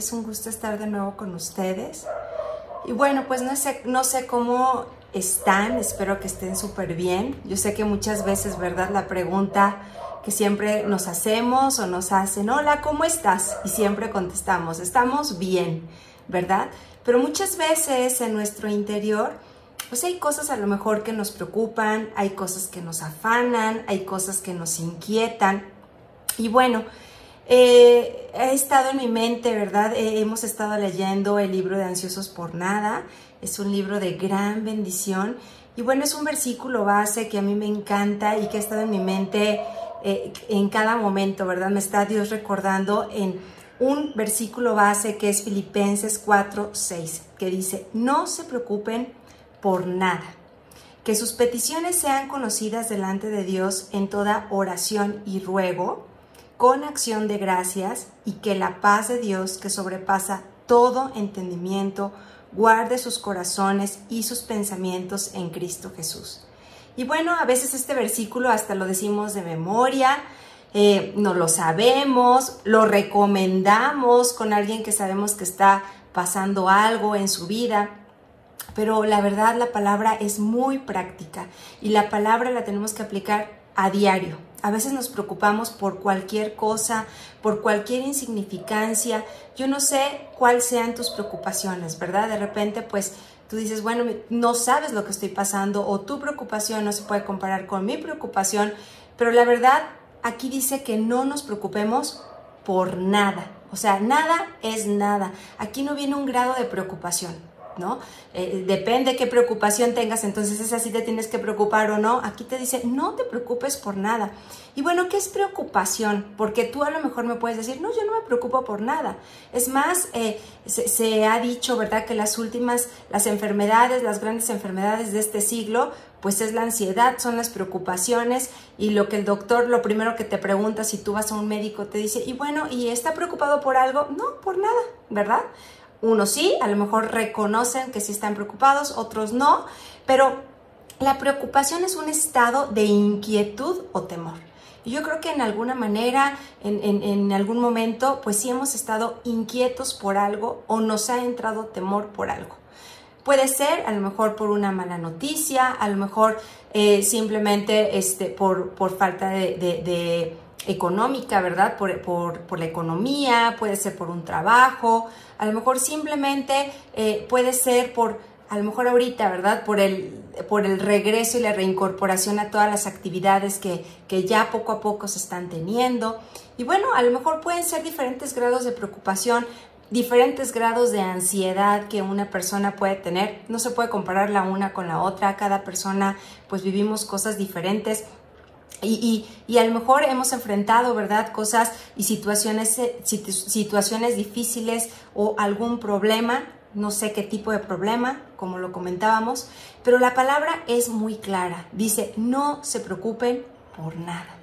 es un gusto estar de nuevo con ustedes. Y bueno, pues no sé, no sé cómo están, espero que estén súper bien. Yo sé que muchas veces, ¿verdad? La pregunta que siempre nos hacemos o nos hacen, hola, ¿cómo estás? Y siempre contestamos, estamos bien, ¿verdad? Pero muchas veces en nuestro interior, pues hay cosas a lo mejor que nos preocupan, hay cosas que nos afanan, hay cosas que nos inquietan. Y bueno, eh, ha estado en mi mente, ¿verdad? Eh, hemos estado leyendo el libro de Ansiosos por Nada. Es un libro de gran bendición. Y bueno, es un versículo base que a mí me encanta y que ha estado en mi mente eh, en cada momento, ¿verdad? Me está Dios recordando en un versículo base que es Filipenses 4, 6, que dice, no se preocupen por nada, que sus peticiones sean conocidas delante de Dios en toda oración y ruego con acción de gracias y que la paz de Dios que sobrepasa todo entendimiento guarde sus corazones y sus pensamientos en Cristo Jesús. Y bueno, a veces este versículo hasta lo decimos de memoria, eh, no lo sabemos, lo recomendamos con alguien que sabemos que está pasando algo en su vida, pero la verdad la palabra es muy práctica y la palabra la tenemos que aplicar a diario, a veces nos preocupamos por cualquier cosa, por cualquier insignificancia. Yo no sé cuáles sean tus preocupaciones, ¿verdad? De repente, pues tú dices, bueno, no sabes lo que estoy pasando o tu preocupación no se puede comparar con mi preocupación, pero la verdad, aquí dice que no nos preocupemos por nada. O sea, nada es nada. Aquí no viene un grado de preocupación. ¿No? Eh, depende qué preocupación tengas, entonces es así te tienes que preocupar o no. Aquí te dice, no te preocupes por nada. Y bueno, ¿qué es preocupación? Porque tú a lo mejor me puedes decir, no, yo no me preocupo por nada. Es más, eh, se, ha dicho, ¿verdad?, que las últimas, las enfermedades, las grandes enfermedades de este siglo, pues es la ansiedad, son las preocupaciones y lo que el doctor, lo primero que te pregunta si tú vas a un médico, te dice, y bueno, ¿y está preocupado por algo? No, por nada, ¿verdad? Unos sí, a lo mejor reconocen que sí están preocupados, otros no, pero la preocupación es un estado de inquietud o temor. Y yo creo que en alguna manera, en, algún momento, pues sí hemos estado inquietos por algo o nos ha entrado temor por algo. Puede ser a lo mejor por una mala noticia, a lo mejor eh, simplemente este, por, por falta de económica, ¿verdad? Por, la economía, puede ser por un trabajo, a lo mejor simplemente eh, puede ser por, a lo mejor ahorita, ¿verdad? Por el, por el regreso y la reincorporación a todas las actividades que, que ya poco a poco se están teniendo. Y bueno, a lo mejor pueden ser diferentes grados de preocupación, diferentes grados de ansiedad que una persona puede tener. No se puede comparar la una con la otra. Cada persona, pues vivimos cosas diferentes. Y, a lo mejor hemos enfrentado, ¿verdad? Cosas y situaciones, eh, situaciones difíciles o algún problema, no sé qué tipo de problema, como lo comentábamos, pero la palabra es muy clara. Dice, no se preocupen por nada.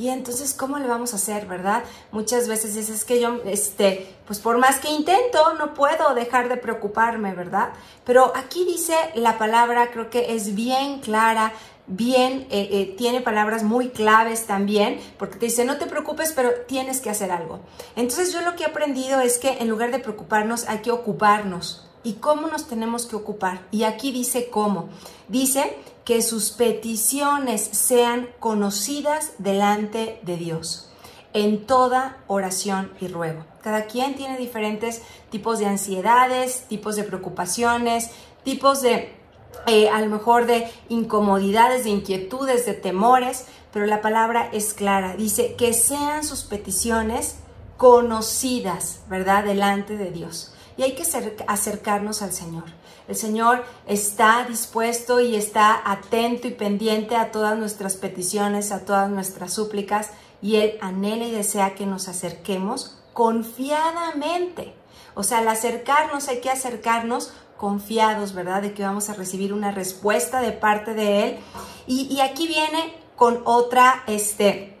Y entonces, ¿cómo le vamos a hacer, verdad? Muchas veces dices que yo, este, pues por más que intento, no puedo dejar de preocuparme, ¿verdad? Pero aquí dice la palabra, creo que es bien clara, bien, eh, eh, tiene palabras muy claves también, porque te dice, no te preocupes, pero tienes que hacer algo. Entonces yo lo que he aprendido es que en lugar de preocuparnos, hay que ocuparnos. ¿Y cómo nos tenemos que ocupar? Y aquí dice cómo. Dice que sus peticiones sean conocidas delante de Dios en toda oración y ruego. Cada quien tiene diferentes tipos de ansiedades, tipos de preocupaciones, tipos de eh, a lo mejor de incomodidades, de inquietudes, de temores, pero la palabra es clara. Dice que sean sus peticiones conocidas, ¿verdad? Delante de Dios. Y hay que acercarnos al Señor. El Señor está dispuesto y está atento y pendiente a todas nuestras peticiones, a todas nuestras súplicas, y Él anhela y desea que nos acerquemos confiadamente. O sea, al acercarnos hay que acercarnos confiados, ¿verdad? De que vamos a recibir una respuesta de parte de Él. Y, aquí viene con otra, este,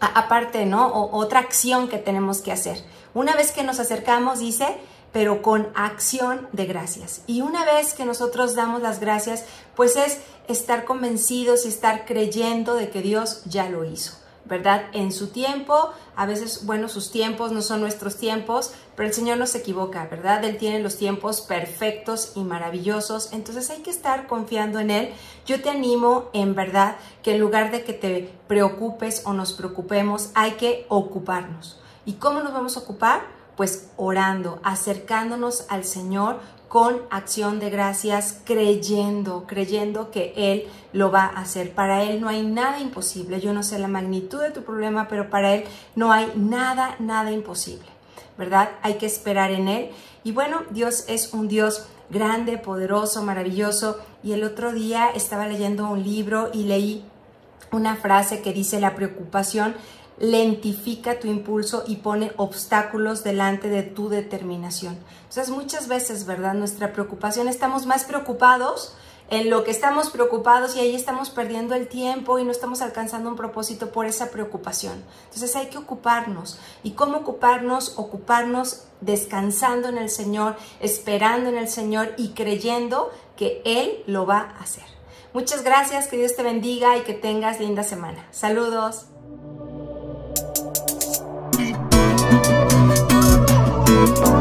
aparte, ¿no? otra acción que tenemos que hacer. Una vez que nos acercamos, dice, pero con acción de gracias. Y una vez que nosotros damos las gracias, pues es estar convencidos y estar creyendo de que Dios ya lo hizo. ¿Verdad? En su tiempo, a veces, bueno, sus tiempos no son nuestros tiempos, pero el Señor no se equivoca, ¿verdad? Él tiene los tiempos perfectos y maravillosos, entonces hay que estar confiando en Él. Yo te animo, en verdad, que en lugar de que te preocupes o nos preocupemos, hay que ocuparnos. ¿Y cómo nos vamos a ocupar? Pues orando, acercándonos al Señor con acción de gracias, creyendo, creyendo que Él lo va a hacer. Para Él no hay nada imposible. Yo no sé la magnitud de tu problema, pero para Él no hay nada, nada imposible. ¿Verdad? Hay que esperar en Él. Y bueno, Dios es un Dios grande, poderoso, maravilloso. Y el otro día estaba leyendo un libro y leí una frase que dice la preocupación lentifica tu impulso y pone obstáculos delante de tu determinación. Entonces muchas veces, ¿verdad? Nuestra preocupación, estamos más preocupados en lo que estamos preocupados y ahí estamos perdiendo el tiempo y no estamos alcanzando un propósito por esa preocupación. Entonces hay que ocuparnos. ¿Y cómo ocuparnos? Ocuparnos descansando en el Señor, esperando en el Señor y creyendo que Él lo va a hacer. Muchas gracias, que Dios te bendiga y que tengas linda semana. Saludos. Thank you.